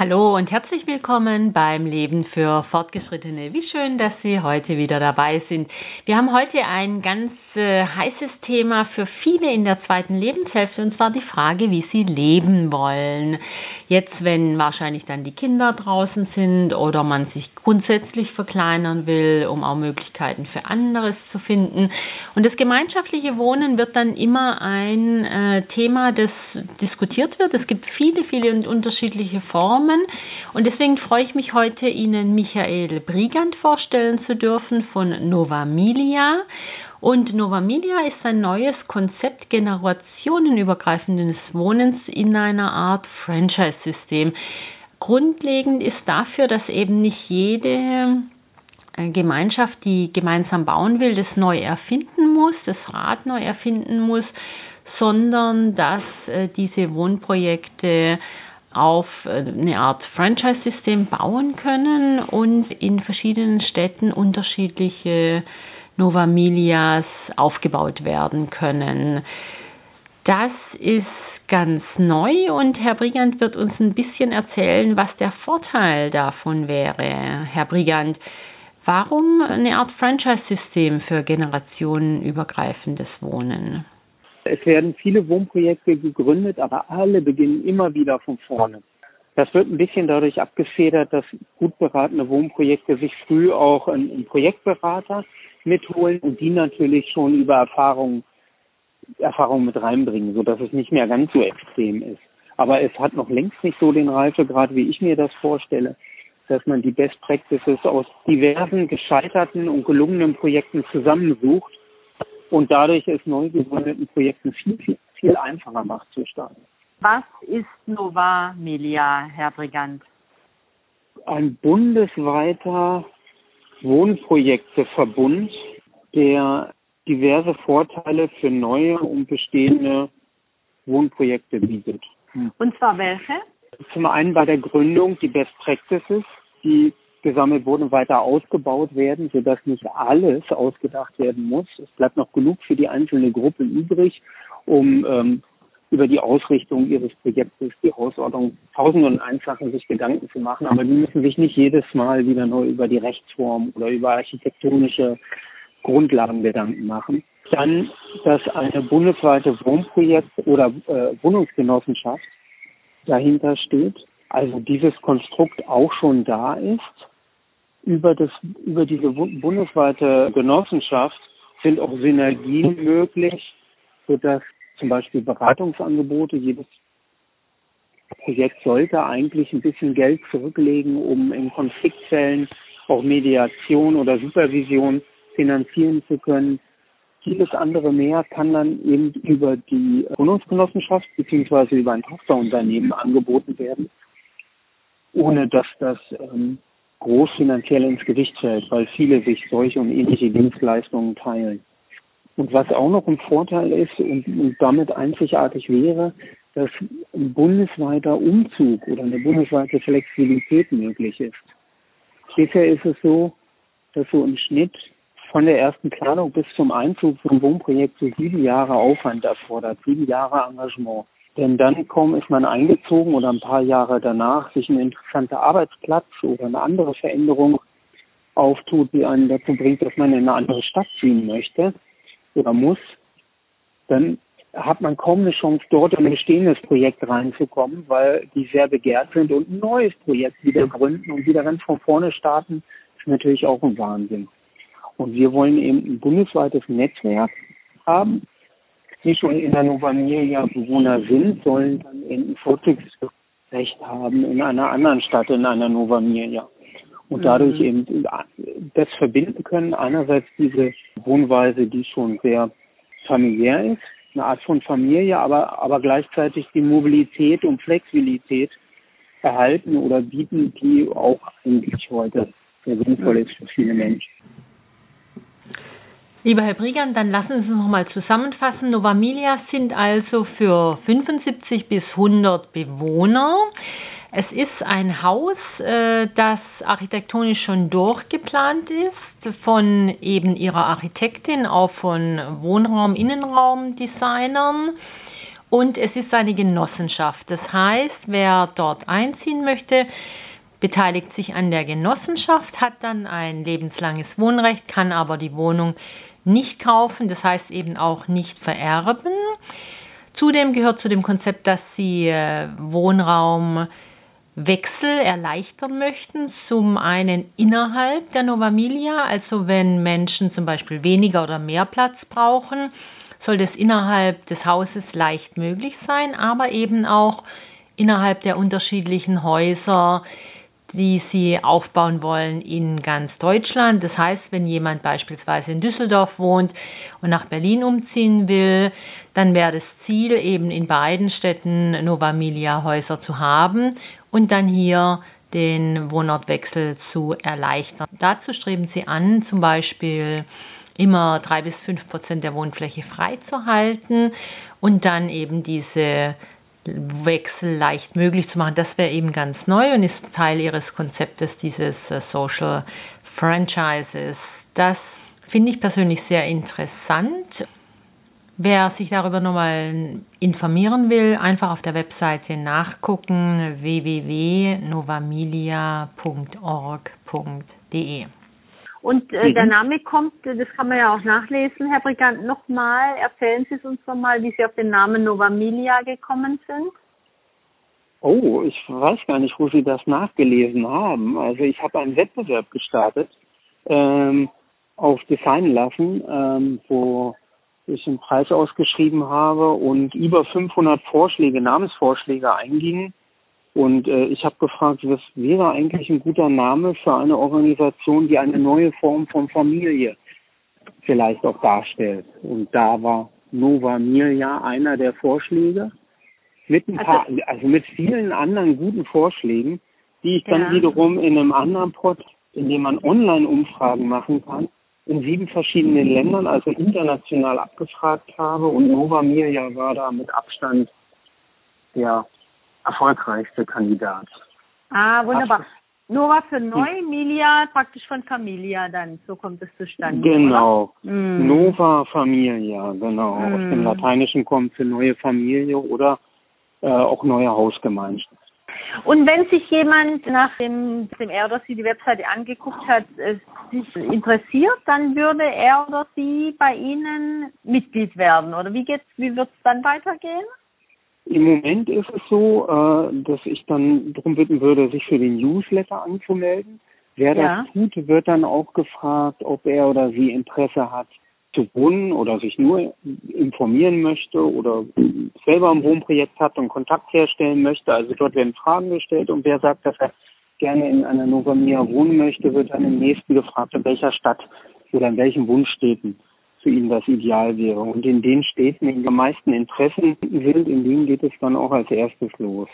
Hallo und herzlich willkommen beim Leben für Fortgeschrittene. Wie schön, dass Sie heute wieder dabei sind. Wir haben heute ein ganz äh, heißes Thema für viele in der zweiten Lebenshälfte und zwar die Frage, wie sie leben wollen. Jetzt, wenn wahrscheinlich dann die Kinder draußen sind oder man sich grundsätzlich verkleinern will, um auch Möglichkeiten für anderes zu finden. Und das gemeinschaftliche Wohnen wird dann immer ein äh, Thema, das diskutiert wird. Es gibt viele, viele und unterschiedliche Formen. Und deswegen freue ich mich heute, Ihnen Michael Brigand vorstellen zu dürfen von Novamilia. Und Novamilia ist ein neues Konzept generationenübergreifendes Wohnens in einer Art Franchise-System. Grundlegend ist dafür, dass eben nicht jede äh, Gemeinschaft, die gemeinsam bauen will, das neu erfinden muss, das Rad neu erfinden muss, sondern dass äh, diese Wohnprojekte auf äh, eine Art Franchise-System bauen können und in verschiedenen Städten unterschiedliche Novamilias aufgebaut werden können. Das ist ganz neu und Herr Brigand wird uns ein bisschen erzählen, was der Vorteil davon wäre. Herr Brigand, warum eine Art Franchise-System für generationenübergreifendes Wohnen? Es werden viele Wohnprojekte gegründet, aber alle beginnen immer wieder von vorne. Das wird ein bisschen dadurch abgefedert, dass gut beratene Wohnprojekte sich früh auch einen Projektberater mitholen und die natürlich schon über Erfahrung, Erfahrung mit reinbringen, so dass es nicht mehr ganz so extrem ist. Aber es hat noch längst nicht so den Reifegrad, wie ich mir das vorstelle, dass man die Best Practices aus diversen gescheiterten und gelungenen Projekten zusammensucht und dadurch es neu gegründeten Projekten viel, viel, viel einfacher macht zu starten. Was ist Nova Melia, Herr Brigant? Ein bundesweiter Wohnprojekteverbund, der diverse Vorteile für neue und bestehende Wohnprojekte bietet. Und zwar welche? Zum einen bei der Gründung die Best Practices, die gesammelt wurden weiter ausgebaut werden, sodass nicht alles ausgedacht werden muss. Es bleibt noch genug für die einzelne Gruppe übrig, um ähm, über die Ausrichtung ihres Projektes, die Hausordnung, tausend und eins Sachen sich Gedanken zu machen, aber die müssen sich nicht jedes Mal wieder neu über die Rechtsform oder über architektonische Grundlagen Gedanken machen. Dann, dass eine bundesweite Wohnprojekt oder äh, Wohnungsgenossenschaft dahinter steht, also dieses Konstrukt auch schon da ist. Über das, über diese bundesweite Genossenschaft sind auch Synergien möglich, sodass zum Beispiel Beratungsangebote. Jedes Projekt sollte eigentlich ein bisschen Geld zurücklegen, um in Konfliktfällen auch Mediation oder Supervision finanzieren zu können. Vieles andere mehr kann dann eben über die Wohnungsgenossenschaft beziehungsweise über ein Tochterunternehmen angeboten werden, ohne dass das ähm, groß finanziell ins Gewicht fällt, weil viele sich solche und ähnliche Dienstleistungen teilen. Und was auch noch ein Vorteil ist und, und damit einzigartig wäre, dass ein bundesweiter Umzug oder eine bundesweite Flexibilität möglich ist. Bisher ist es so, dass so im Schnitt von der ersten Planung bis zum Einzug vom Wohnprojekt so sieben Jahre Aufwand erfordert, sieben Jahre Engagement. Denn dann kaum ist man eingezogen oder ein paar Jahre danach sich ein interessanter Arbeitsplatz oder eine andere Veränderung auftut, die einen dazu bringt, dass man in eine andere Stadt ziehen möchte, oder muss, dann hat man kaum eine Chance, dort in ein bestehendes Projekt reinzukommen, weil die sehr begehrt sind und ein neues Projekt wieder gründen und wieder ganz von vorne starten, ist natürlich auch ein Wahnsinn. Und wir wollen eben ein bundesweites Netzwerk haben. Die schon in der Nova Milia Bewohner sind, sollen dann eben ein Vorzugsrecht haben in einer anderen Stadt, in einer Nova Milia und dadurch mhm. eben das verbinden können. Einerseits diese Wohnweise, die schon sehr familiär ist, eine Art von Familie, aber, aber gleichzeitig die Mobilität und Flexibilität erhalten oder bieten, die auch eigentlich heute sehr sinnvoll ist für viele Menschen. Lieber Herr Brigand, dann lassen Sie uns nochmal zusammenfassen. Novamilia sind also für 75 bis 100 Bewohner. Es ist ein Haus, äh, das architektonisch schon durchgeplant ist, von eben ihrer Architektin, auch von Wohnraum, Innenraumdesignern. und es ist eine Genossenschaft. Das heißt, wer dort einziehen möchte, beteiligt sich an der Genossenschaft, hat dann ein lebenslanges Wohnrecht, kann aber die Wohnung nicht kaufen, das heißt eben auch nicht vererben. Zudem gehört zu dem Konzept, dass sie äh, Wohnraumwechsel erleichtern möchten. Zum einen innerhalb der Novamilia, also wenn Menschen zum Beispiel weniger oder mehr Platz brauchen, soll das innerhalb des Hauses leicht möglich sein, aber eben auch innerhalb der unterschiedlichen Häuser, die sie aufbauen wollen in ganz Deutschland. Das heißt, wenn jemand beispielsweise in Düsseldorf wohnt und nach Berlin umziehen will, dann wäre das Ziel eben in beiden Städten Novamilia Häuser zu haben und dann hier den Wohnortwechsel zu erleichtern. Dazu streben sie an, zum Beispiel immer drei bis fünf Prozent der Wohnfläche freizuhalten und dann eben diese Wechsel leicht möglich zu machen. Das wäre eben ganz neu und ist Teil ihres Konzeptes dieses äh, Social Franchises. Das finde ich persönlich sehr interessant. Wer sich darüber nochmal informieren will, einfach auf der Webseite nachgucken www.novamilia.org.de. Und äh, mhm. der Name kommt, das kann man ja auch nachlesen, Herr Brigant, nochmal, erzählen Sie es uns nochmal, wie Sie auf den Namen Novamilia gekommen sind. Oh, ich weiß gar nicht, wo Sie das nachgelesen haben. Also ich habe einen Wettbewerb gestartet ähm, auf Design lassen, ähm, wo ich einen Preis ausgeschrieben habe und über 500 Vorschläge, Namensvorschläge eingingen. Und äh, ich habe gefragt, was wäre eigentlich ein guter Name für eine Organisation, die eine neue Form von Familie vielleicht auch darstellt. Und da war Nova Milia einer der Vorschläge. Mit ein also paar, also mit vielen anderen guten Vorschlägen, die ich dann ja. wiederum in einem anderen Pod, in dem man Online-Umfragen machen kann, in sieben verschiedenen Ländern, also international abgefragt habe. Und Nova Milia war da mit Abstand der erfolgreichste Kandidat. Ah, wunderbar. Nova für neu, Milia praktisch von Familia dann, so kommt es zustande. Genau. Mm. Nova Familia, genau. Mm. Aus dem Lateinischen kommt für neue Familie oder äh, auch neue Hausgemeinschaft. Und wenn sich jemand, nachdem dem er oder sie die Webseite angeguckt hat, äh, sich interessiert, dann würde er oder sie bei Ihnen Mitglied werden. Oder wie geht's, wie wird es dann weitergehen? Im Moment ist es so, äh, dass ich dann darum bitten würde, sich für den Newsletter anzumelden. Wer ja. das tut, wird dann auch gefragt, ob er oder sie Interesse hat zu wohnen oder sich nur informieren möchte oder selber ein Wohnprojekt hat und Kontakt herstellen möchte. Also dort werden Fragen gestellt und wer sagt, dass er gerne in einer Novamia wohnen möchte, wird dann im nächsten gefragt, in welcher Stadt oder in welchen Wunschstädten für ihn das Ideal wäre. Und in den Städten, in den meisten Interessen sind, in denen geht es dann auch als erstes los.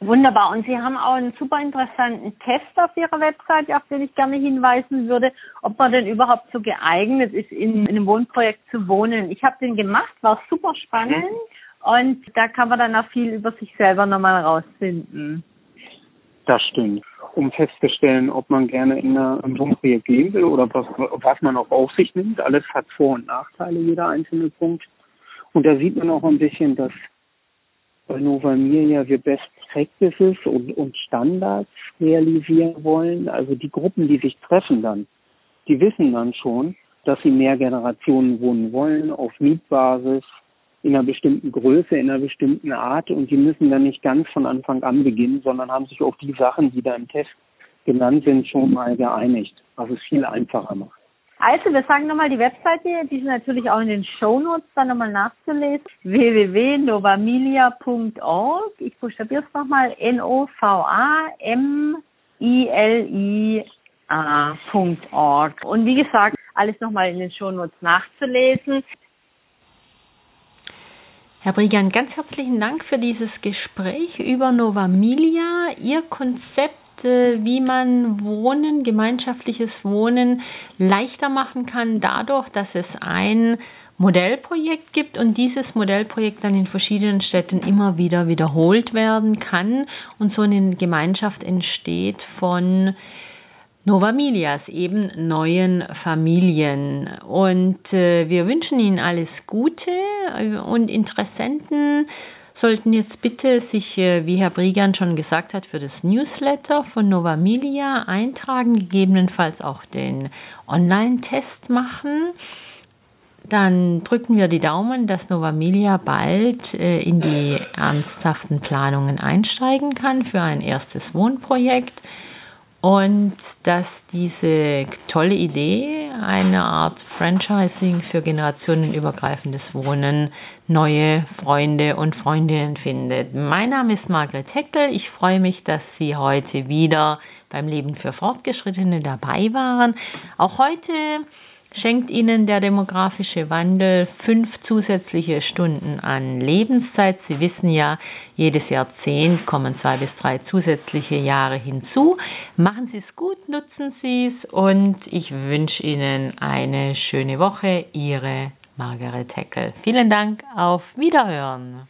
Wunderbar. Und Sie haben auch einen super interessanten Test auf Ihrer Website, auf den ich gerne hinweisen würde, ob man denn überhaupt so geeignet ist, in, in einem Wohnprojekt zu wohnen. Ich habe den gemacht, war super spannend und da kann man dann auch viel über sich selber nochmal rausfinden. Das stimmt. Um festzustellen, ob man gerne in einem Wohnprojekt leben will oder was, was man auch auf sich nimmt. Alles hat Vor- und Nachteile, jeder einzelne Punkt. Und da sieht man auch ein bisschen, dass bei Nova Miria wir Best Practices und, und Standards realisieren wollen. Also die Gruppen, die sich treffen dann, die wissen dann schon, dass sie mehr Generationen wohnen wollen auf Mietbasis, in einer bestimmten Größe, in einer bestimmten Art und die müssen dann nicht ganz von Anfang an beginnen, sondern haben sich auf die Sachen, die da im Test genannt sind, schon mal geeinigt, was es viel einfacher macht. Also, wir sagen nochmal die Webseite, die ist natürlich auch in den Shownotes dann nochmal nachzulesen. www.novamilia.org. Ich buchstabiere es nochmal. N-O-V-A-M-I-L-I-A.org. Und wie gesagt, alles nochmal in den Shownotes nachzulesen. Herr Brigant, ganz herzlichen Dank für dieses Gespräch über Novamilia, Ihr Konzept, wie man Wohnen, gemeinschaftliches Wohnen leichter machen kann, dadurch, dass es ein Modellprojekt gibt und dieses Modellprojekt dann in verschiedenen Städten immer wieder wiederholt werden kann und so eine Gemeinschaft entsteht von Nova Milias, eben neuen Familien. Und äh, wir wünschen Ihnen alles Gute äh, und Interessenten sollten jetzt bitte sich, äh, wie Herr Briegan schon gesagt hat, für das Newsletter von Nova Milia eintragen, gegebenenfalls auch den Online-Test machen. Dann drücken wir die Daumen, dass Nova Milia bald äh, in die ernsthaften Planungen einsteigen kann für ein erstes Wohnprojekt und dass diese tolle Idee, eine Art Franchising für generationenübergreifendes Wohnen, neue Freunde und Freundinnen findet. Mein Name ist Margret Heckel. Ich freue mich, dass Sie heute wieder beim Leben für Fortgeschrittene dabei waren. Auch heute schenkt Ihnen der demografische Wandel fünf zusätzliche Stunden an Lebenszeit. Sie wissen ja, jedes Jahrzehnt kommen zwei bis drei zusätzliche Jahre hinzu. Machen Sie es gut, nutzen Sie es und ich wünsche Ihnen eine schöne Woche. Ihre Margaret Heckel. Vielen Dank, auf Wiederhören.